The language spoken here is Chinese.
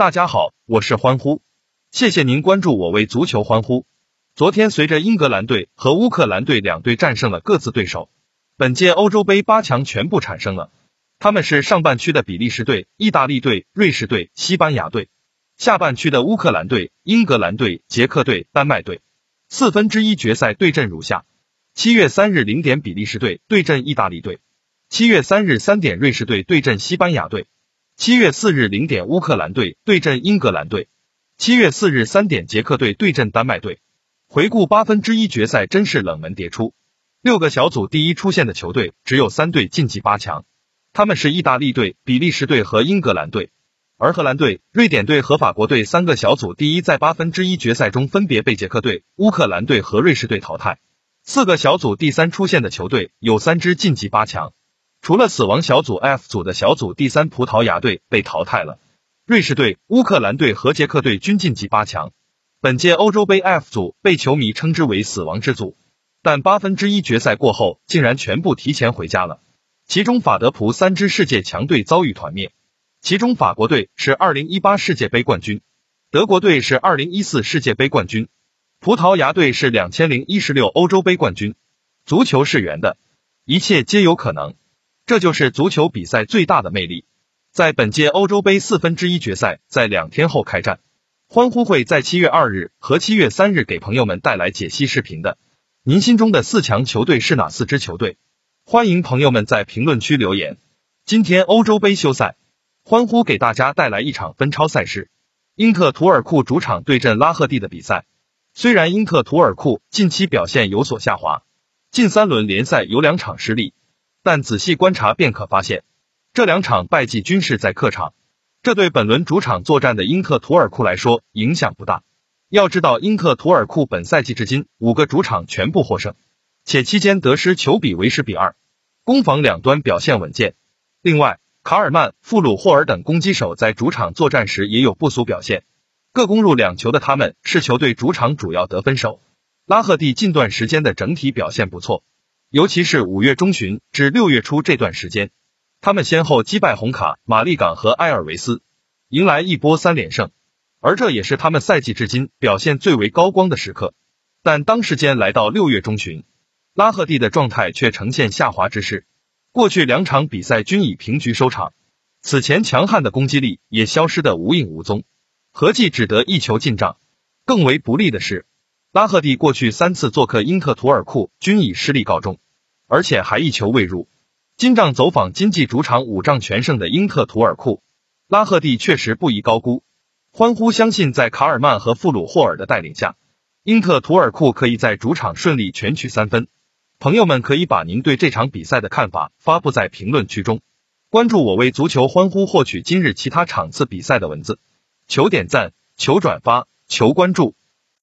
大家好，我是欢呼，谢谢您关注我为足球欢呼。昨天，随着英格兰队和乌克兰队两队战胜了各自对手，本届欧洲杯八强全部产生了。他们是上半区的比利时队、意大利队、瑞士队、西班牙队；下半区的乌克兰队、英格兰队、捷克队、丹麦队。四分之一决赛对阵如下：七月三日零点，比利时队对阵意大利队；七月三日三点，瑞士队对阵西班牙队。七月四日零点，乌克兰队对阵英格兰队；七月四日三点，捷克队对阵丹麦队。回顾八分之一决赛，真是冷门迭出。六个小组第一出现的球队只有三队晋级八强，他们是意大利队、比利时队和英格兰队。而荷兰队、瑞典队和法国队三个小组第一在八分之一决赛中分别被捷克队、乌克兰队和瑞士队淘汰。四个小组第三出现的球队有三支晋级八强。除了死亡小组 F 组的小组第三葡萄牙队被淘汰了，瑞士队、乌克兰队和捷克队均晋级八强。本届欧洲杯 F 组被球迷称之为死亡之组，但八分之一决赛过后竟然全部提前回家了。其中法德葡三支世界强队遭遇团灭，其中法国队是二零一八世界杯冠军，德国队是二零一四世界杯冠军，葡萄牙队是两千零一十六欧洲杯冠军。足球是圆的，一切皆有可能。这就是足球比赛最大的魅力。在本届欧洲杯四分之一决赛在两天后开战，欢呼会在七月二日和七月三日给朋友们带来解析视频的。您心中的四强球队是哪四支球队？欢迎朋友们在评论区留言。今天欧洲杯休赛，欢呼给大家带来一场分超赛事——英特图尔库主场对阵拉赫蒂的比赛。虽然英特图尔库近期表现有所下滑，近三轮联赛有两场失利。但仔细观察便可发现，这两场败绩均是在客场，这对本轮主场作战的英特图尔库来说影响不大。要知道，英特图尔库本赛季至今五个主场全部获胜，且期间得失球比为十比二，攻防两端表现稳健。另外，卡尔曼、富鲁霍尔等攻击手在主场作战时也有不俗表现，各攻入两球的他们是球队主场主要得分手。拉赫蒂近段时间的整体表现不错。尤其是五月中旬至六月初这段时间，他们先后击败红卡、马利港和埃尔维斯，迎来一波三连胜，而这也是他们赛季至今表现最为高光的时刻。但当时间来到六月中旬，拉赫蒂的状态却呈现下滑之势，过去两场比赛均以平局收场，此前强悍的攻击力也消失的无影无踪，合计只得一球进账。更为不利的是。拉赫蒂过去三次做客因特图尔库均以失利告终，而且还一球未入。金帐走访今季主场五仗全胜的因特图尔库，拉赫蒂确实不宜高估。欢呼相信在卡尔曼和富鲁霍尔的带领下，因特图尔库可以在主场顺利全取三分。朋友们可以把您对这场比赛的看法发布在评论区中，关注我为足球欢呼获取今日其他场次比赛的文字。求点赞，求转发，求关注。